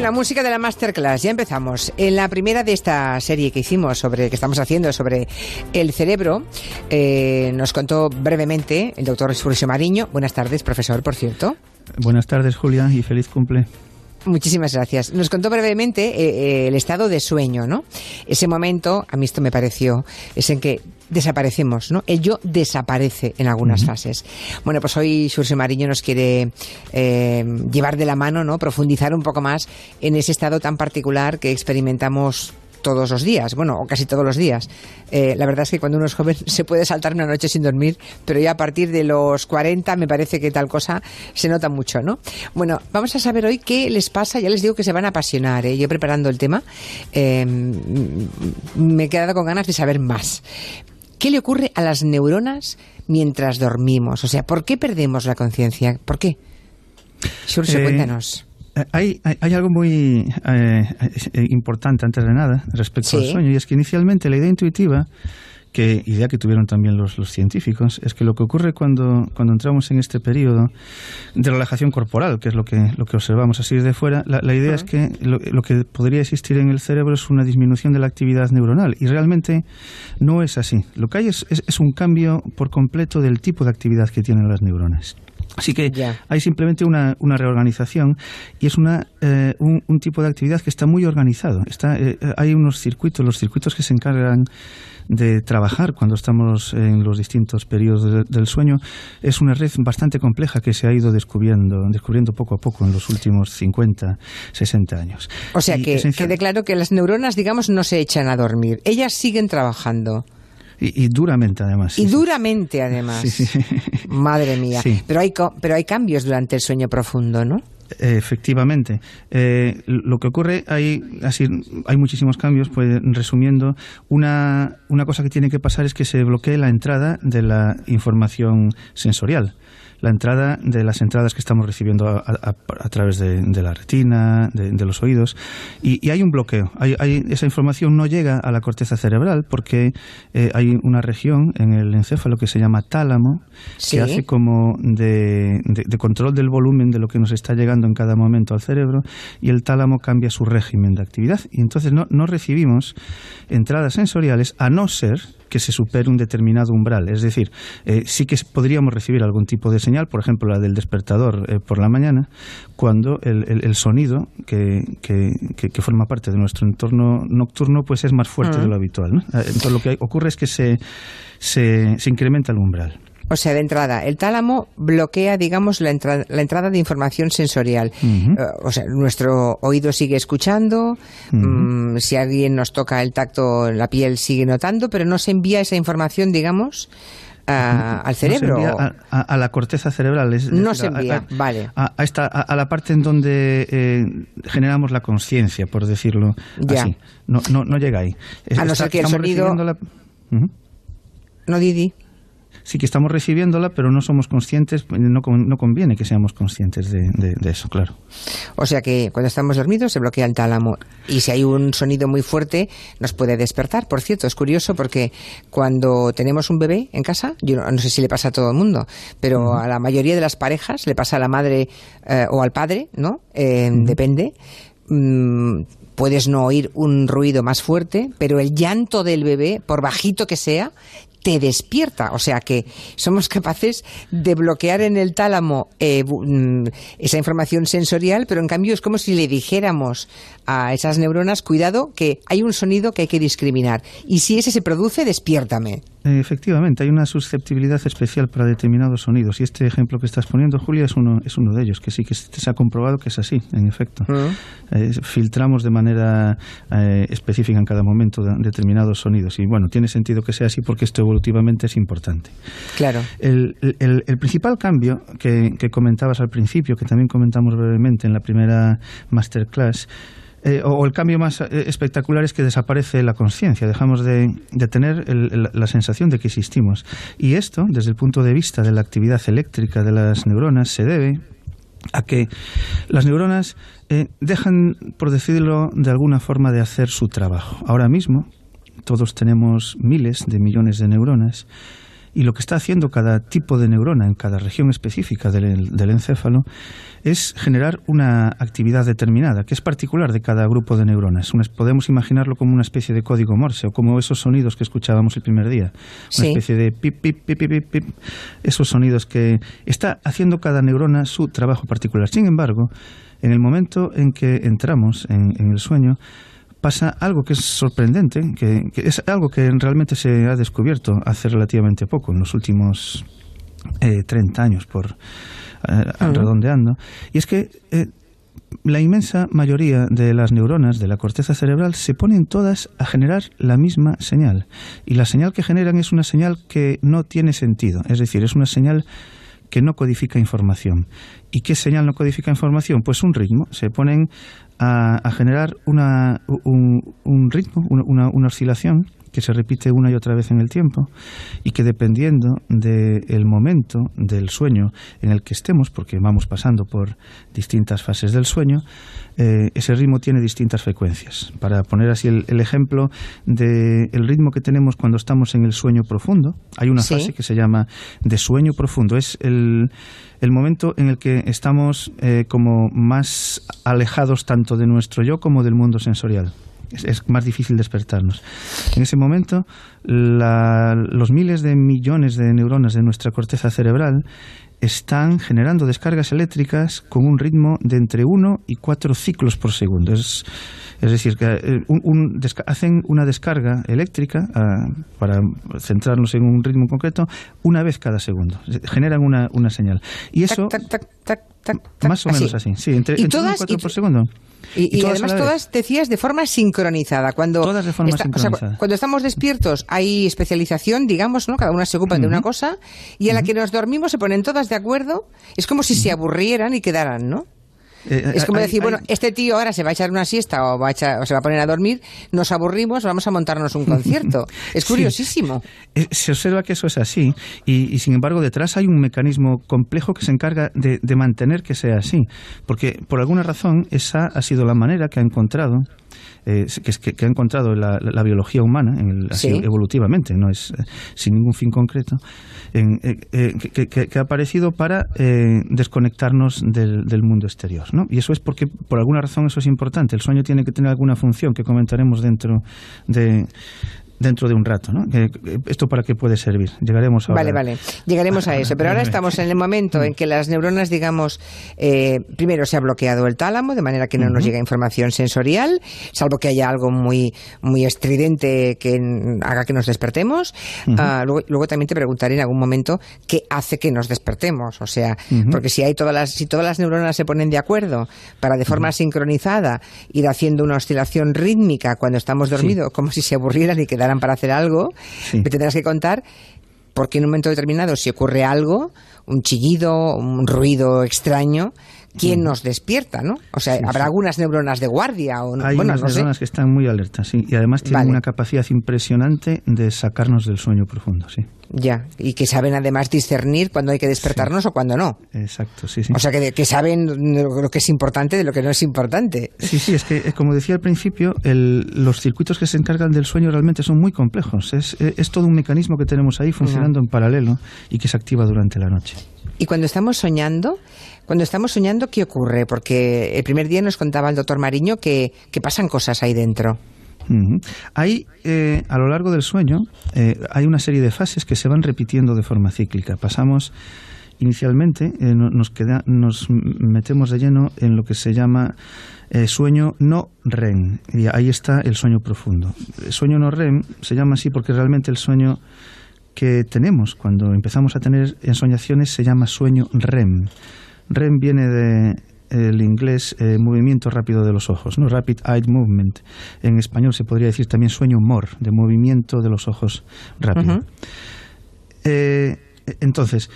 Bien, la música de la masterclass, ya empezamos. En la primera de esta serie que hicimos sobre, que estamos haciendo sobre el cerebro, eh, nos contó brevemente el doctor Fulcio Mariño. Buenas tardes, profesor, por cierto. Buenas tardes, Julia, y feliz cumple. Muchísimas gracias. Nos contó brevemente eh, eh, el estado de sueño, ¿no? Ese momento, a mí esto me pareció, es en que desaparecemos, ¿no? El yo desaparece en algunas fases. Bueno, pues hoy Surse Mariño nos quiere eh, llevar de la mano, ¿no? Profundizar un poco más en ese estado tan particular que experimentamos todos los días, bueno, o casi todos los días. Eh, la verdad es que cuando uno es joven se puede saltar una noche sin dormir, pero ya a partir de los 40 me parece que tal cosa se nota mucho, ¿no? Bueno, vamos a saber hoy qué les pasa, ya les digo que se van a apasionar, ¿eh? yo preparando el tema eh, me he quedado con ganas de saber más. ¿Qué le ocurre a las neuronas mientras dormimos? O sea, ¿por qué perdemos la conciencia? ¿Por qué? Surse, cuéntanos. Eh, hay, hay, algo muy eh, eh, importante antes de nada respecto al sueño y es que inicialmente la idea intuitiva que idea que tuvieron también los, los, científicos, es que lo que ocurre cuando, cuando entramos en este periodo de relajación corporal, que es lo que, lo que observamos así desde fuera, la, idea es que lo, que podría existir en el cerebro es una disminución de la actividad neuronal y realmente no es así. Lo que hay es, es un cambio por completo del tipo de actividad que tienen las neuronas. Así que hay simplemente una, una, reorganización y es una, eh, un, tipo de actividad que está muy organizado. Está, eh, hay unos circuitos, los circuitos que se encargan de trabajar cuando estamos en los distintos periodos del sueño es una red bastante compleja que se ha ido descubriendo, descubriendo poco a poco en los últimos 50, 60 años. O sea que quede claro que las neuronas, digamos, no se echan a dormir, ellas siguen trabajando. Y, duramente, además. y duramente, además. Madre mía. Pero, hay, pero hay cambios durante el sueño profundo, ¿no? Efectivamente. Eh, lo que ocurre, hay, así, hay muchísimos cambios. Pues, resumiendo, una, una cosa que tiene que pasar es que se bloquee la entrada de la información sensorial la entrada de las entradas que estamos recibiendo a, través de, la retina, de, los oídos, y, hay un bloqueo. Hay, esa información no llega a la corteza cerebral porque eh, hay una región en el encéfalo que se llama tálamo, que hace como de, control del volumen de lo que nos está llegando en cada momento al cerebro, y el tálamo cambia su régimen de actividad. Y entonces no, no recibimos entradas sensoriales a no ser que se supere un determinado umbral. Es decir, eh, sí que podríamos recibir algún tipo de señal, por ejemplo la del despertador eh, por la mañana, cuando el, sonido que, que, forma parte de nuestro entorno nocturno pues es más fuerte de lo habitual. Eh, entonces lo que ocurre es que se, se, se incrementa el umbral. O sea, de entrada, el tálamo bloquea, digamos, la, la entrada de información sensorial. Eh, o sea, nuestro oído sigue escuchando, mm, si alguien nos toca el tacto, la piel sigue notando, pero no se envía esa información, digamos, al cerebro. a, la corteza cerebral. no se envía, vale. A, esta, a, la parte en donde eh, generamos la conciencia, por decirlo así. No, no, no llega ahí. a no ser que el sonido... No, Didi sí que estamos recibiéndola, pero no somos conscientes, no, no conviene que seamos conscientes de, eso, claro. O sea que cuando estamos dormidos se bloquea el tálamo y si hay un sonido muy fuerte nos puede despertar. Por cierto, es curioso porque cuando tenemos un bebé en casa, yo no, sé si le pasa a todo el mundo, pero a la mayoría de las parejas le pasa a la madre eh, o al padre, ¿no? Eh, depende. Mm, puedes no oír un ruido más fuerte, pero el llanto del bebé, por bajito que sea, te despierta. O sea que somos capaces de bloquear en el tálamo eh, mm, esa información sensorial, pero en cambio es como si le dijéramos a esas neuronas, cuidado, que hay un sonido que hay que discriminar. Y si ese se produce, despiértame. Efectivamente, hay una susceptibilidad especial para determinados sonidos y este ejemplo que estás poniendo, Julia, es uno, es uno de ellos, que sí que se ha comprobado que es así, en efecto. Eh, filtramos de manera eh, específica en cada momento determinados sonidos y bueno, tiene sentido que sea así porque esto evolutivamente es importante. Claro. El, el, principal cambio que, que comentabas al principio, que también comentamos brevemente en la primera masterclass, eh, o, el cambio más eh, espectacular es que desaparece la conciencia, dejamos de, tener la sensación de que existimos. Y esto, desde el punto de vista de la actividad eléctrica de las neuronas, se debe a que las neuronas eh, dejan, por decirlo de alguna forma, de hacer su trabajo. Ahora mismo, todos tenemos miles de millones de neuronas Y lo que está haciendo cada tipo de neurona en cada región específica del, encéfalo es generar una actividad determinada, que es particular de cada grupo de neuronas. podemos imaginarlo como una especie de código Morse o como esos sonidos que escuchábamos el primer día. Una especie de pip, pip, pip, pip, pip, esos sonidos que está haciendo cada neurona su trabajo particular. Sin embargo, en el momento en que entramos en el sueño, pasa algo que es sorprendente, que, es algo que realmente se ha descubierto hace relativamente poco, en los últimos eh, 30 años, por eh, redondeando, y es que eh, la inmensa mayoría de las neuronas de la corteza cerebral se ponen todas a generar la misma señal. Y la señal que generan es una señal que no tiene sentido, es decir, es una señal que no codifica información. ¿Y qué señal no codifica información? Pues un ritmo. Se ponen a, generar una, un, ritmo, una, una, oscilación que se repite una y otra vez en el tiempo y que dependiendo del momento del sueño en el que estemos, porque vamos pasando por distintas fases del sueño, eh, ese ritmo tiene distintas frecuencias. Para poner así el, ejemplo del ritmo que tenemos cuando estamos en el sueño profundo, hay una fase que se llama de sueño profundo. Es el, el momento en el que estamos eh, como más alejados tanto de nuestro yo como del mundo sensorial. Es, más difícil despertarnos. En ese momento, los miles de millones de neuronas de nuestra corteza cerebral están generando descargas eléctricas con un ritmo de entre 1 y 4 ciclos por segundo. Es, es decir, que eh, hacen una descarga eléctrica ah, para centrarnos en un ritmo concreto una vez cada segundo. Generan una, una señal. Y eso... más o menos así. Sí, entre, 1 y 4 por segundo. Y, además todas, decías, de forma sincronizada. Cuando todas de forma sincronizada. cuando estamos despiertos hay especialización, digamos, ¿no? Cada una se ocupa de una cosa y a la que nos dormimos se ponen todas de acuerdo. Es como si se aburrieran y quedaran, ¿no? Eh, es como decir, bueno, este tío ahora se va a echar una siesta o, va a se va a poner a dormir, nos aburrimos, vamos a montarnos un concierto. es curiosísimo. Eh, se observa que eso es así y, sin embargo detrás hay un mecanismo complejo que se encarga de, mantener que sea así, porque por alguna razón esa ha sido la manera que ha encontrado eh, que, que, ha encontrado la, biología humana, en evolutivamente, no es sin ningún fin concreto, en, que, ha aparecido para desconectarnos del mundo exterior. Y eso es porque, por alguna razón, eso es importante. El sueño tiene que tener alguna función que comentaremos dentro de, dentro de un rato, ¿no? ¿Esto para qué puede servir? Llegaremos a Vale, vale, llegaremos a eso. Pero ahora estamos en el momento en que las neuronas, digamos, eh, primero se ha bloqueado el tálamo, de manera que no nos llega información sensorial, salvo que haya algo muy, muy estridente que haga que nos despertemos. Ah, luego, también te preguntaré en algún momento qué hace que nos despertemos. O sea, porque si hay todas las, si todas las neuronas se ponen de acuerdo para de forma sincronizada ir haciendo una oscilación rítmica cuando estamos dormidos, como si se aburrieran y quedaran para hacer algo, me tendrás que contar porque en un momento determinado, si ocurre algo, un chillido, un ruido extraño, quién nos despierta, ¿no? O sea, habrá algunas neuronas de guardia o no. Hay unas neuronas que están muy alertas, sí, y además tienen una capacidad impresionante de sacarnos del sueño profundo, sí. Ya, y que saben además discernir cuando hay que despertarnos o cuando no. Exacto, sí, sí. O sea, que, que, saben lo que es importante de lo que no es importante. Sí, sí, es que, como decía al principio, los circuitos que se encargan del sueño realmente son muy complejos. Es, es todo un mecanismo que tenemos ahí funcionando en paralelo y que se activa durante la noche. Y cuando estamos soñando, cuando estamos soñando, ¿qué ocurre? Porque el primer día nos contaba el doctor Mariño que, pasan cosas ahí dentro. Hay, eh, a lo largo del sueño, eh, hay una serie de fases que se van repitiendo de forma cíclica. Pasamos inicialmente, eh, nos, queda, nos metemos de lleno en lo que se llama sueño no REM. Y ahí está el sueño profundo. Sueño no REM se llama así porque realmente el sueño que tenemos cuando empezamos a tener ensoñaciones se llama sueño REM. REM viene de el inglés eh, movimiento rápido de los ojos, ¿no? Rapid Eye Movement. En español se podría decir también sueño MOR, de movimiento de los ojos rápido. Eh, entonces,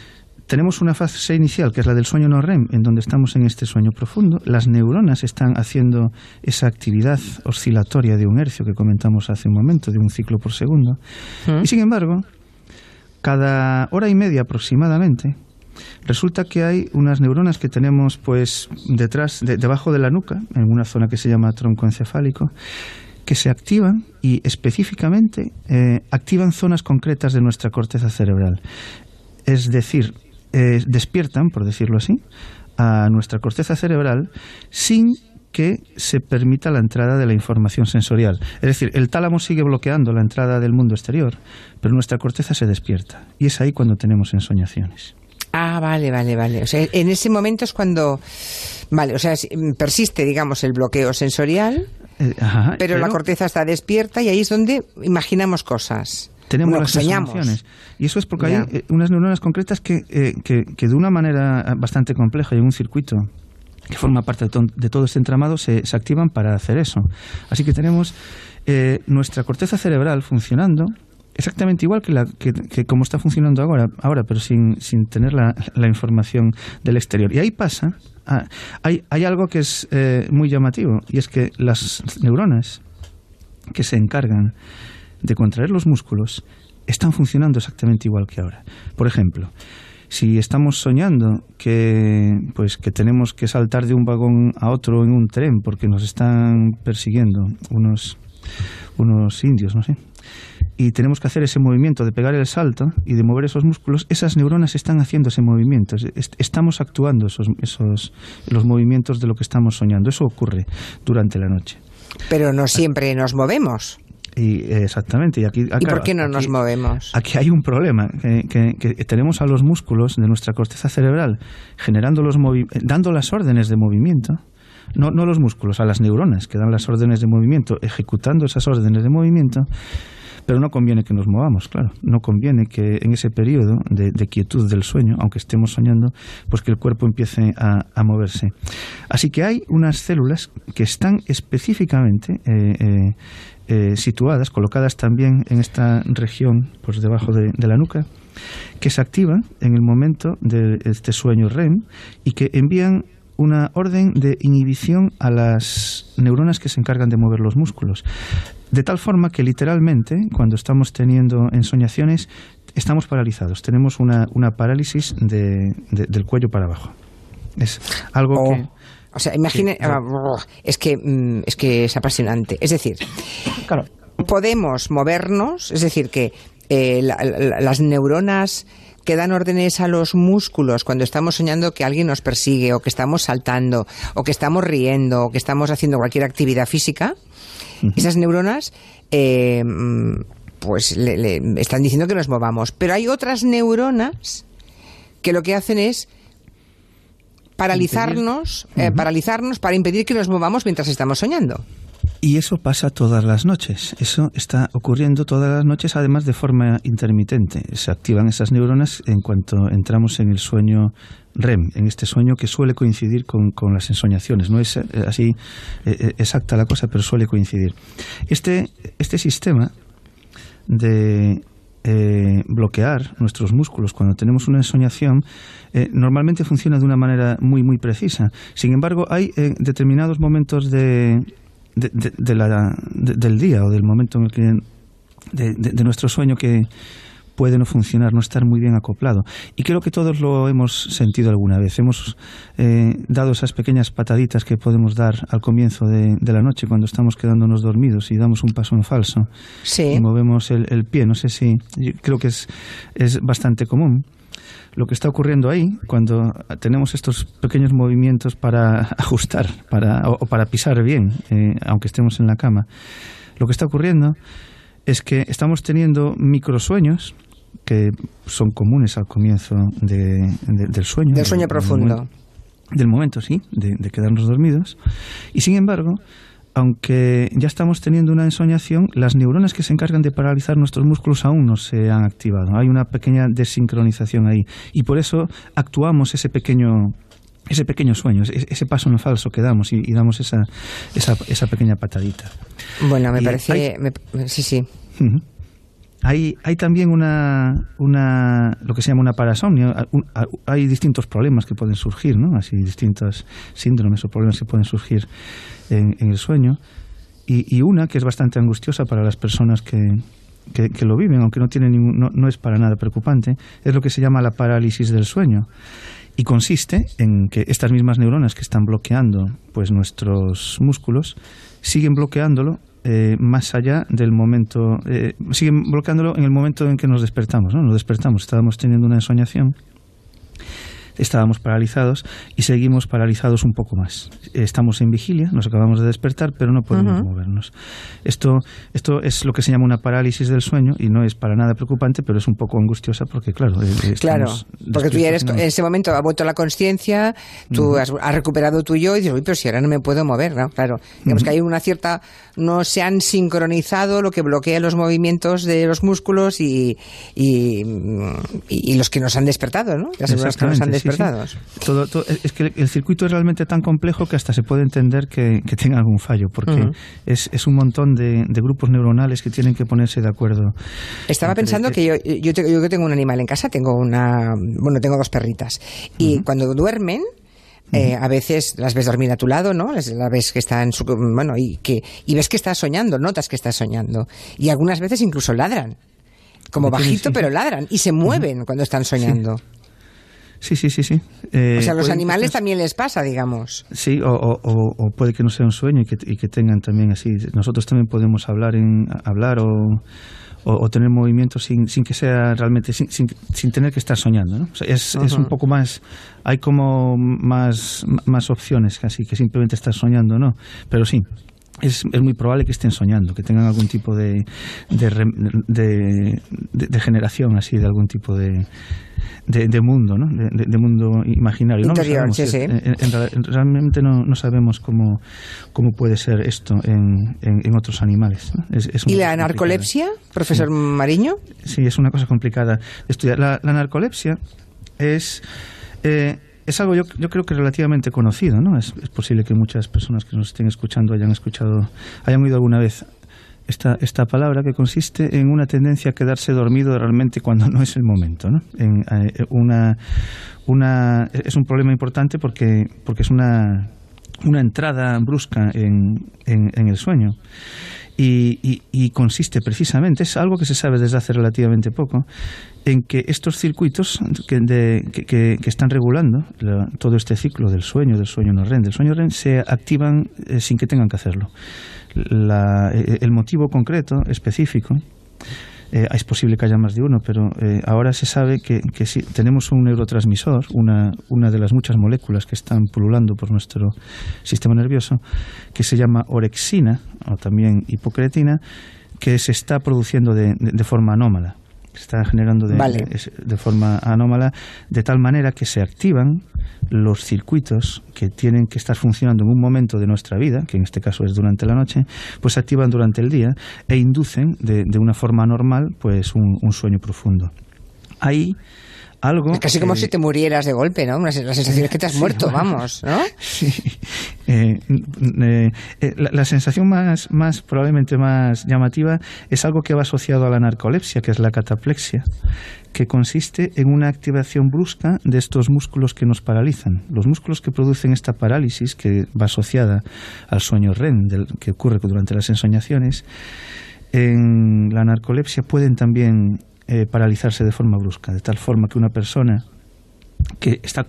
tenemos una fase inicial, que es la del sueño no REM, en donde estamos en este sueño profundo. Las neuronas están haciendo esa actividad oscilatoria de un hercio que comentamos hace un momento, de un ciclo por segundo. Y sin embargo, cada hora y media aproximadamente, resulta que hay unas neuronas que tenemos pues detrás, debajo de la nuca, en una zona que se llama tronco encefálico, que se activan y específicamente eh, activan zonas concretas de nuestra corteza cerebral. Es decir, eh, despiertan, por decirlo así, a nuestra corteza cerebral sin que se permita la entrada de la información sensorial. Es decir, el tálamo sigue bloqueando la entrada del mundo exterior, pero nuestra corteza se despierta. Y es ahí cuando tenemos ensoñaciones. Ah, vale, vale, vale. O sea, en ese momento es cuando, vale, o sea, persiste, digamos, el bloqueo sensorial, eh, pero, la corteza está despierta y ahí es donde imaginamos cosas. Tenemos las soñamos. Y eso es porque hay eh, unas neuronas concretas que, eh, que, que, de una manera bastante compleja y en un circuito que forma parte de, todo este entramado se, se, activan para hacer eso. Así que tenemos nuestra corteza cerebral funcionando exactamente igual que, la, que, como está funcionando ahora, ahora pero sin, sin tener la, la, información del exterior. Y ahí pasa, ah, hay, hay, algo que es eh, muy llamativo, y es que las neuronas que se encargan de contraer los músculos están funcionando exactamente igual que ahora. Por ejemplo, si estamos soñando que pues que tenemos que saltar de un vagón a otro en un tren porque nos están persiguiendo unos unos indios, no sé, y tenemos que hacer ese movimiento de pegar el salto y de mover esos músculos, esas neuronas están haciendo ese movimiento, estamos actuando esos, esos los movimientos de lo que estamos soñando. Eso ocurre durante la noche. Pero no siempre nos movemos. Y, exactamente. Y, aquí, ah, ¿Y por qué no nos movemos? Aquí hay un problema, que, tenemos a los músculos de nuestra corteza cerebral generando los dando las órdenes de movimiento, no, no los músculos, a las neuronas que dan las órdenes de movimiento, ejecutando esas órdenes de movimiento, pero no conviene que nos movamos, claro. No conviene que en ese periodo de, quietud del sueño, aunque estemos soñando, pues que el cuerpo empiece a, moverse. Así que hay unas células que están específicamente eh, eh, eh, situadas, colocadas también en esta región, pues debajo de, de la nuca, que se activan en el momento de este sueño REM y que envían una orden de inhibición a las neuronas que se encargan de mover los músculos. De tal forma que literalmente, cuando estamos teniendo ensoñaciones, estamos paralizados. Tenemos una, una parálisis de, del cuello para abajo. Es algo oh. que... O sea, imagine, ah, es que mm, es que es apasionante. Es decir, claro, podemos movernos, es decir, que eh, las neuronas que dan órdenes a los músculos cuando estamos soñando que alguien nos persigue o que estamos saltando o que estamos riendo o que estamos haciendo cualquier actividad física, esas neuronas eh, pues le, están diciendo que nos movamos. Pero hay otras neuronas que lo que hacen es paralizarnos, eh, paralizarnos para impedir que nos movamos mientras estamos soñando. Y eso pasa todas las noches. Eso está ocurriendo todas las noches, además de forma intermitente. Se activan esas neuronas en cuanto entramos en el sueño REM, en este sueño que suele coincidir con, las ensoñaciones. No es eh, así eh, eh, exacta la cosa, pero suele coincidir. Este, este sistema de bloquear nuestros músculos cuando tenemos una ensoñación normalmente funciona de una manera muy muy precisa. Sin embargo, hay determinados momentos de, de, la, del día o del momento en el que de, nuestro sueño que puede no funcionar, no estar muy bien acoplado. Y creo que todos lo hemos sentido alguna vez. Hemos eh, dado esas pequeñas pataditas que podemos dar al comienzo de, la noche cuando estamos quedándonos dormidos y damos un paso en falso y movemos el, el pie. No sé si creo que es, es bastante común lo que está ocurriendo ahí, cuando tenemos estos pequeños movimientos para ajustar para, o, para pisar bien, eh, aunque estemos en la cama, lo que está ocurriendo es que estamos teniendo microsueños que son comunes al comienzo del sueño. Del sueño profundo. del momento, sí, de quedarnos dormidos. Y sin embargo, aunque ya estamos teniendo una ensoñación, las neuronas que se encargan de paralizar nuestros músculos aún no se han activado. Hay una pequeña desincronización ahí. Y por eso actuamos ese pequeño ese pequeño sueño, ese paso en falso que damos y, damos esa, esa, esa, pequeña patadita. Bueno, me parece... sí, sí. Hay, hay también una, una, lo que se llama una parasomnia. Hay distintos problemas que pueden surgir, ¿no? Así, distintos síndromes o problemas que pueden surgir en, el sueño. Y, una que es bastante angustiosa para las personas que, lo viven, aunque no, tiene ningún, no, no es para nada preocupante, es lo que se llama la parálisis del sueño. Y consiste en que estas mismas neuronas que están bloqueando pues nuestros músculos siguen bloqueándolo eh, más allá del momento, eh, siguen bloqueándolo en el momento en que nos despertamos, ¿no? Nos despertamos, estábamos teniendo una ensoñación estábamos paralizados y seguimos paralizados un poco más. Estamos en vigilia, nos acabamos de despertar, pero no podemos movernos. Esto, esto es lo que se llama una parálisis del sueño y no es para nada preocupante, pero es un poco angustiosa porque, claro, eh, claro, porque tú ya eres, en ese momento ha vuelto la conciencia, tú has, recuperado tu yo y dices, uy, pero si ahora no me puedo mover, ¿no? Claro, digamos que hay una cierta, no se han sincronizado lo que bloquea los movimientos de los músculos y, y, los que nos han despertado, ¿no? Las que nos han despertado todo, es que el circuito es realmente tan complejo que hasta se puede entender que, tenga algún fallo, porque es, es, un montón de, grupos neuronales que tienen que ponerse de acuerdo. Estaba pensando que yo, yo, yo, tengo un animal en casa, tengo una, bueno, tengo dos perritas, y cuando duermen, eh, a veces las ves dormir a tu lado, ¿no? Las, ves que está en su bueno y que y ves que estás soñando, notas que estás soñando. Y algunas veces incluso ladran, como bajito pero ladran y se mueven cuando están soñando. Sí, sí, sí, sí. o sea, a los animales también les pasa, digamos. Sí, o, puede que no sea un sueño y que, y que, tengan también así. Nosotros también podemos hablar, en, hablar o, tener movimiento sin, sin que sea realmente, sin, sin, tener que estar soñando. ¿no? es, es un poco más, hay como más, más opciones casi que simplemente estar soñando, ¿no? Pero sí, es, es, muy probable que estén soñando, que tengan algún tipo de, de, de generación así, de algún tipo de, de, mundo, ¿no? De, mundo imaginario. Interior, sí, sí. realmente no, no, sabemos cómo, cómo puede ser esto en, en, otros animales. ¿Y la narcolepsia, profesor Mariño? Sí, es una cosa complicada de estudiar. La, narcolepsia es... Eh, es algo yo, yo creo que relativamente conocido, ¿no? Es, posible que muchas personas que nos estén escuchando hayan escuchado, hayan oído alguna vez esta, esta palabra que consiste en una tendencia a quedarse dormido realmente cuando no es el momento. ¿no? Eh, una, una, es un problema importante porque, porque es una, una entrada brusca en, en, el sueño. Y, y, consiste precisamente, es algo que se sabe desde hace relativamente poco, en que estos circuitos que, de, que, que, están regulando todo este ciclo del sueño, del sueño no REM, del sueño REM, se activan eh, sin que tengan que hacerlo. La, eh, el motivo concreto, específico, eh, es posible que haya más de uno, pero eh, ahora se sabe que, si tenemos un neurotransmisor, una, una de las muchas moléculas que están pululando por nuestro sistema nervioso, que se llama orexina o también hipocretina, que se está produciendo de, de forma anómala se está generando de, de, forma anómala, de tal manera que se activan los circuitos que tienen que estar funcionando en un momento de nuestra vida, que en este caso es durante la noche, pues se activan durante el día e inducen de, de una forma normal pues un, un sueño profundo. Ahí es casi como si te murieras de golpe, ¿no? La sensación es que te has muerto, vamos, ¿no? Sí. Eh, eh, la, sensación más, más, probablemente más llamativa es algo que va asociado a la narcolepsia, que es la cataplexia, que consiste en una activación brusca de estos músculos que nos paralizan. Los músculos que producen esta parálisis, que va asociada al sueño REM, del, que ocurre durante las ensoñaciones, en la narcolepsia pueden también eh, paralizarse de forma brusca, de tal forma que una persona que está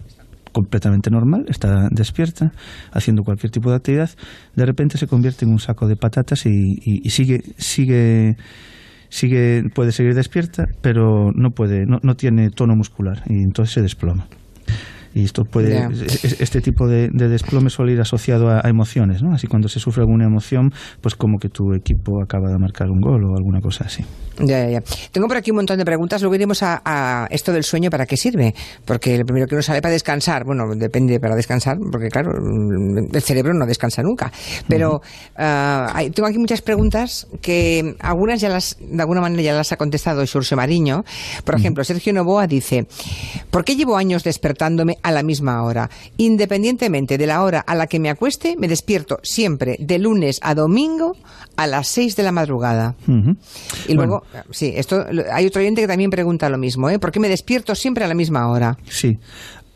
completamente normal, está despierta, haciendo cualquier tipo de actividad, de repente se convierte en un saco de patatas y, sigue, sigue, sigue, puede seguir despierta, pero no puede, no, no tiene tono muscular y entonces se desploma. Y esto puede, este tipo de, desplome suele ir asociado a, emociones, ¿no? Así cuando se sufre alguna emoción, pues como que tu equipo acaba de marcar un gol o alguna cosa así. Ya, ya, ya. Tengo por aquí un montón de preguntas. Luego iremos a, esto del sueño, ¿para qué sirve? Porque lo primero que uno sale para descansar, bueno, depende para descansar, porque claro, el cerebro no descansa nunca. Pero ah, tengo aquí muchas preguntas que algunas ya las, de alguna manera ya las ha contestado Xurxo Mariño. Por ejemplo, Sergio Novoa dice, ¿por qué llevo años despertándome a la misma hora. Independientemente de la hora a la que me acueste, me despierto siempre de lunes a domingo a las 6 de la madrugada. Y luego, sí, esto hay otro oyente que también pregunta lo mismo, ¿eh? ¿Por qué me despierto siempre a la misma hora? Sí.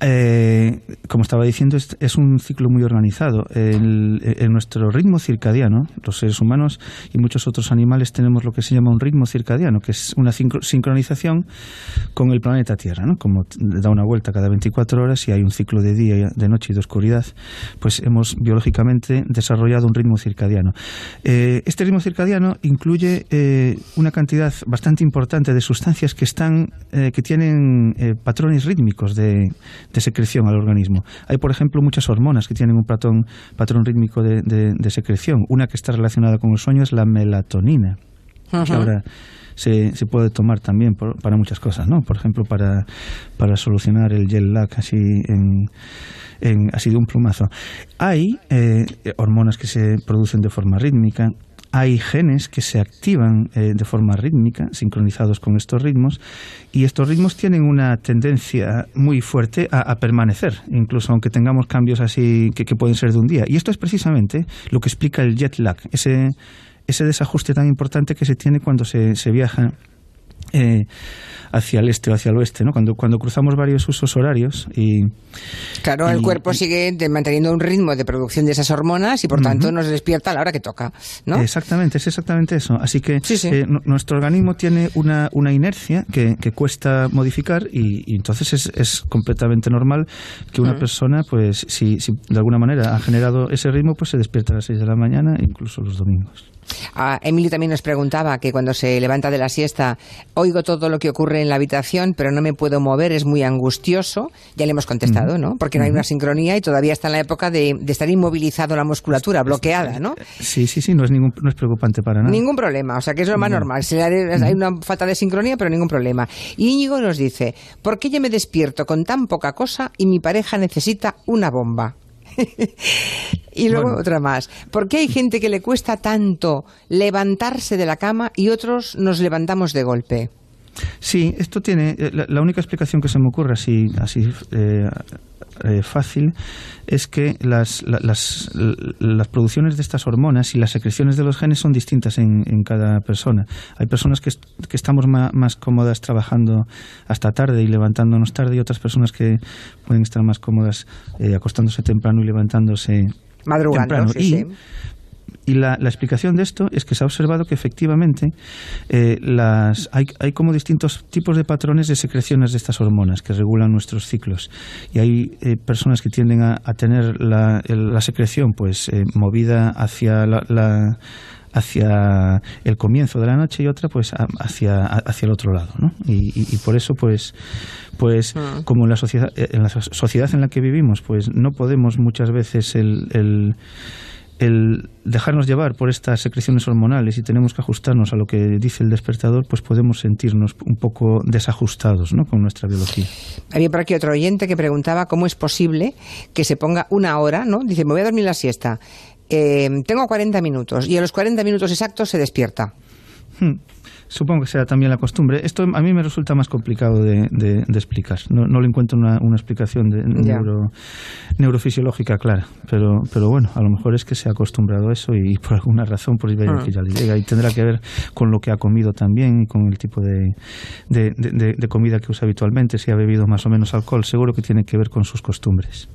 Eh, como estaba diciendo, es, un ciclo muy organizado. En, nuestro ritmo circadiano, los seres humanos y muchos otros animales tenemos lo que se llama un ritmo circadiano, que es una sincronización con el planeta Tierra. ¿no? Como da una vuelta cada 24 horas y hay un ciclo de día, de noche y de oscuridad, pues hemos biológicamente desarrollado un ritmo circadiano. Eh, este ritmo circadiano incluye eh, una cantidad bastante importante de sustancias que están, que tienen patrones rítmicos de de secreción al organismo. Hay, por ejemplo, muchas hormonas que tienen un patrón, patrón rítmico de, secreción. Una que está relacionada con el sueño es la melatonina, que ahora se, se, puede tomar también para muchas cosas, ¿no? Por ejemplo, para, para solucionar el jet lag así en, en, así de un plumazo. Hay eh, hormonas que se producen de forma rítmica, hay genes que se activan eh, de forma rítmica, sincronizados con estos ritmos, y estos ritmos tienen una tendencia muy fuerte a, permanecer, incluso aunque tengamos cambios así que, pueden ser de un día. Y esto es precisamente lo que explica el jet lag, ese, ese desajuste tan importante que se tiene cuando se, se viaja eh, hacia el este o hacia el oeste, ¿no? Cuando, cuando cruzamos varios usos horarios y... Claro, el cuerpo sigue manteniendo un ritmo de producción de esas hormonas y por tanto nos despierta a la hora que toca, ¿no? Exactamente, es exactamente eso. Así que eh, nuestro organismo tiene una, una inercia que, que cuesta modificar y, entonces es, es, completamente normal que una persona, pues si, si de alguna manera ha generado ese ritmo, pues se despierta a las 6 de la mañana, incluso los domingos. Ah, Emilio también nos preguntaba que cuando se levanta de la siesta oigo todo lo que ocurre en la habitación, pero no me puedo mover, es muy angustioso. Ya le hemos contestado, ¿no? Porque no hay una sincronía y todavía está en la época de, estar inmovilizado la musculatura, bloqueada, ¿no? Sí, sí, sí, no es, ningún, no es preocupante para nada. Ningún problema, o sea que es lo más normal. Hay una falta de sincronía, pero ningún problema. Y Íñigo nos dice, ¿por qué yo me despierto con tan poca cosa y mi pareja necesita una bomba? Y luego otra más. ¿Por qué hay gente que le cuesta tanto levantarse de la cama y otros nos levantamos de golpe? Sí, esto tiene. Eh, la, única explicación que se me ocurre así, así eh, eh, fácil es que las, las, las, producciones de estas hormonas y las secreciones de los genes son distintas en, en cada persona. Hay personas que, que estamos más, cómodas trabajando hasta tarde y levantándonos tarde y otras personas que pueden estar más cómodas acostándose temprano y levantándose Madrugando, temprano. y, y la, explicación de esto es que se ha observado que efectivamente eh, las, hay, hay, como distintos tipos de patrones de secreciones de estas hormonas que regulan nuestros ciclos. Y hay eh, personas que tienden a, tener la, la, secreción pues eh, movida hacia la, hacia el comienzo de la noche y otra pues hacia, hacia el otro lado ¿no? y, y, por eso pues pues ah. como en la sociedad en la sociedad en la que vivimos pues no podemos muchas veces el, el el dejarnos llevar por estas secreciones hormonales y tenemos que ajustarnos a lo que dice el despertador, pues podemos sentirnos un poco desajustados ¿no? con nuestra biología. Había por aquí otro oyente que preguntaba cómo es posible que se ponga una hora, ¿no? Dice, me voy a dormir la siesta, eh, tengo 40 minutos y a los 40 minutos exactos se despierta. Hmm. Supongo que sea también la costumbre. Esto a mí me resulta más complicado de, de, explicar. No, no, le encuentro una, una explicación de neuro, neurofisiológica clara. Pero, pero bueno, a lo mejor es que se ha acostumbrado a eso y por alguna razón pues ah. que ya le llega. Y tendrá que ver con lo que ha comido también y con el tipo de, de, comida que usa habitualmente. Si ha bebido más o menos alcohol, seguro que tiene que ver con sus costumbres.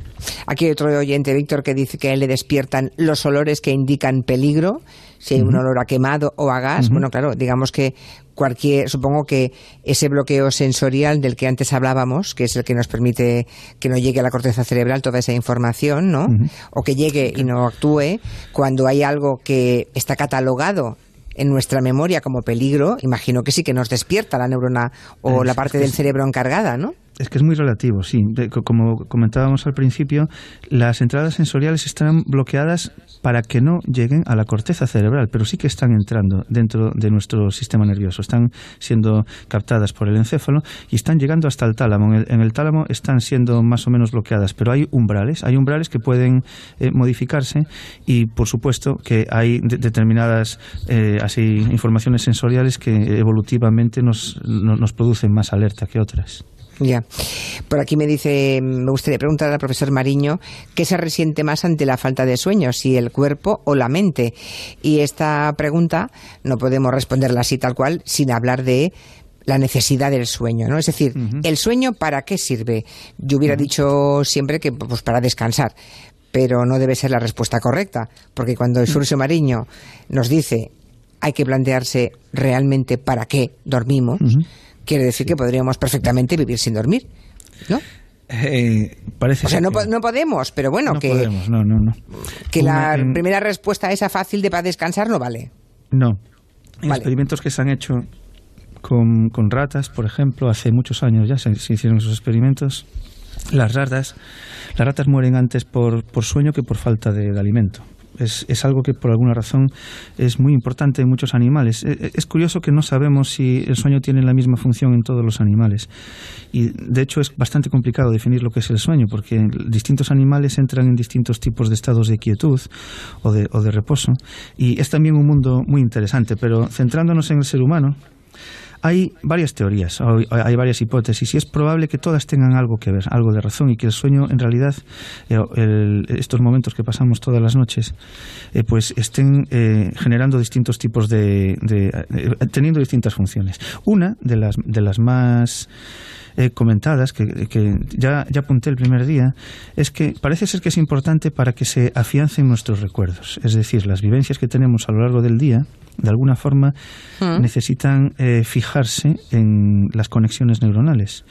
Aquí hay otro oyente, Víctor, que dice que a él le despiertan los olores que indican peligro si hay un olor a quemado o a gas, bueno, claro, digamos que cualquier, supongo que ese bloqueo sensorial del que antes hablábamos, que es el que nos permite que no llegue a la corteza cerebral toda esa información, ¿no? O que llegue y no actúe cuando hay algo que está catalogado en nuestra memoria como peligro, imagino que sí que nos despierta la neurona o la parte del cerebro encargada, ¿no? Es que es muy relativo, sí. como comentábamos al principio, las entradas sensoriales están bloqueadas para que no lleguen a la corteza cerebral, pero sí que están entrando dentro de nuestro sistema nervioso. Están siendo captadas por el encéfalo y están llegando hasta el tálamo. En el, tálamo están siendo más o menos bloqueadas, pero hay umbrales, hay umbrales que pueden eh, modificarse y, por supuesto, que hay determinadas eh, así informaciones sensoriales que evolutivamente nos, nos producen más alerta que otras. Ya. Por aquí me dice, me gustaría preguntar al profesor Mariño, ¿qué se resiente más ante la falta de sueño, si el cuerpo o la mente? Y esta pregunta no podemos responderla así tal cual sin hablar de la necesidad del sueño, ¿no? Es decir, ¿el sueño para qué sirve? Yo hubiera dicho siempre que pues para descansar, pero no debe ser la respuesta correcta, porque cuando el Surcio Mariño nos dice hay que plantearse realmente para qué dormimos, quiere decir que podríamos perfectamente vivir sin dormir, ¿no? Eh, parece o sea, no, no, podemos, pero bueno, que, podemos, no, no, no. que la primera respuesta esa fácil de para descansar no vale. No. En experimentos que se han hecho con, con, ratas, por ejemplo, hace muchos años ya se, hicieron esos experimentos. Las ratas, las ratas mueren antes por, por sueño que por falta de alimento. Es, es, algo que por alguna razón es muy importante en muchos animales. E, e, es, curioso que no sabemos si el sueño tiene la misma función en todos los animales. Y de hecho es bastante complicado definir lo que es el sueño, porque distintos animales entran en distintos tipos de estados de quietud o de, o de reposo. Y es también un mundo muy interesante, pero centrándonos en el ser humano, hay varias teorías, hay varias hipótesis y es probable que todas tengan algo que ver, algo de razón y que el sueño en realidad, eh, estos momentos que pasamos todas las noches, eh, pues estén eh, generando distintos tipos de, teniendo distintas funciones. Una de las de las más comentadas, que, ya, ya apunté el primer día, es que parece ser que es importante para que se afiancen nuestros recuerdos. Es decir, las vivencias que tenemos a lo largo del día, de alguna forma, mm. necesitan eh, fijarse en las conexiones neuronales.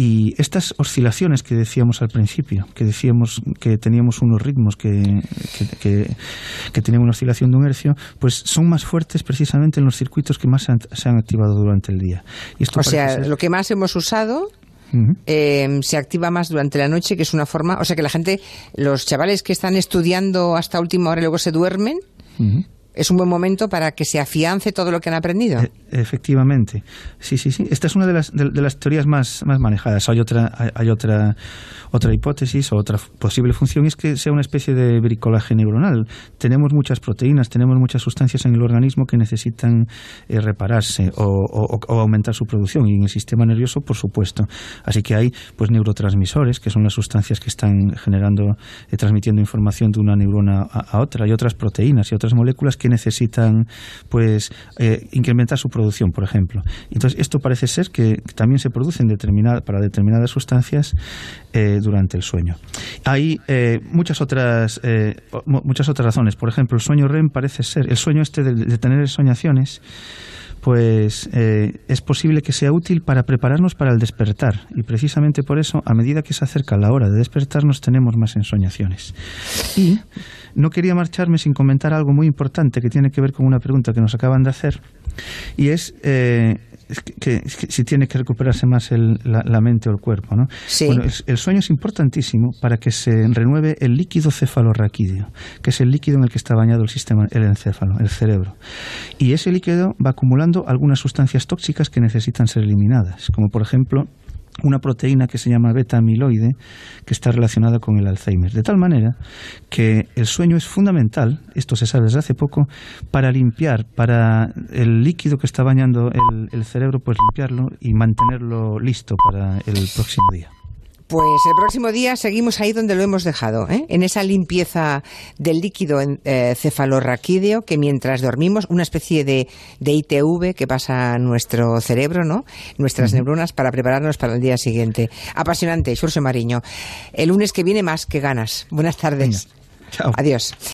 Y estas oscilaciones que decíamos al principio, que decíamos que teníamos unos ritmos que, que, tenían una oscilación de un hercio, pues son más fuertes precisamente en los circuitos que más se han, activado durante el día. Y esto o sea, lo que más hemos usado em, se activa más durante la noche, que es una forma, o sea que la gente, los chavales que están estudiando hasta última hora y luego se duermen, es un buen momento para que se afiance todo lo que han aprendido. E, efectivamente. Sí, sí, sí. Esta es una de las, de, las teorías más, manejadas. Hay otra, hay, otra, otra hipótesis o otra posible función es que sea una especie de bricolaje neuronal. Tenemos muchas proteínas, tenemos muchas sustancias en el organismo que necesitan eh, repararse o, aumentar su producción y en el sistema nervioso, por supuesto. Así que hay pues neurotransmisores, que son las sustancias que están generando, eh, transmitiendo información de una neurona a, otra. y otras proteínas y otras moléculas que necesitan pues eh, incrementar su producción, por ejemplo. Entonces, esto parece ser que también se produce en para determinadas sustancias eh, durante el sueño. Hay eh, muchas otras muchas otras razones. Por ejemplo, el sueño REM parece ser, el sueño este de tener soñaciones pues eh, es posible que sea útil para prepararnos para el despertar. Y precisamente por eso, a medida que se acerca la hora de despertarnos, tenemos más ensoñaciones. Y no quería marcharme sin comentar algo muy importante que tiene que ver con una pregunta que nos acaban de hacer. Y es eh, que, si tiene que recuperarse más la, mente o el cuerpo. ¿no? Bueno, el, sueño es importantísimo para que se renueve el líquido cefalorraquídeo, que es el líquido en el que está bañado el sistema, el encéfalo, el cerebro. Y ese líquido va acumulando algunas sustancias tóxicas que necesitan ser eliminadas, como por ejemplo una proteína que se llama beta-amiloide que está relacionada con el Alzheimer. De tal manera que el sueño es fundamental, esto se sabe desde hace poco, para limpiar, para el líquido que está bañando el, el cerebro, pues limpiarlo y mantenerlo listo para el próximo día. Pues el próximo día seguimos ahí donde lo hemos dejado, ¿eh? en esa limpieza del líquido eh, cefalorraquídeo que mientras dormimos, una especie de, de, ITV que pasa a nuestro cerebro, ¿no? nuestras neuronas para prepararnos para el día siguiente. Apasionante, Xurxo Mariño. El lunes que viene más que ganas. Buenas tardes. Chao. Adiós.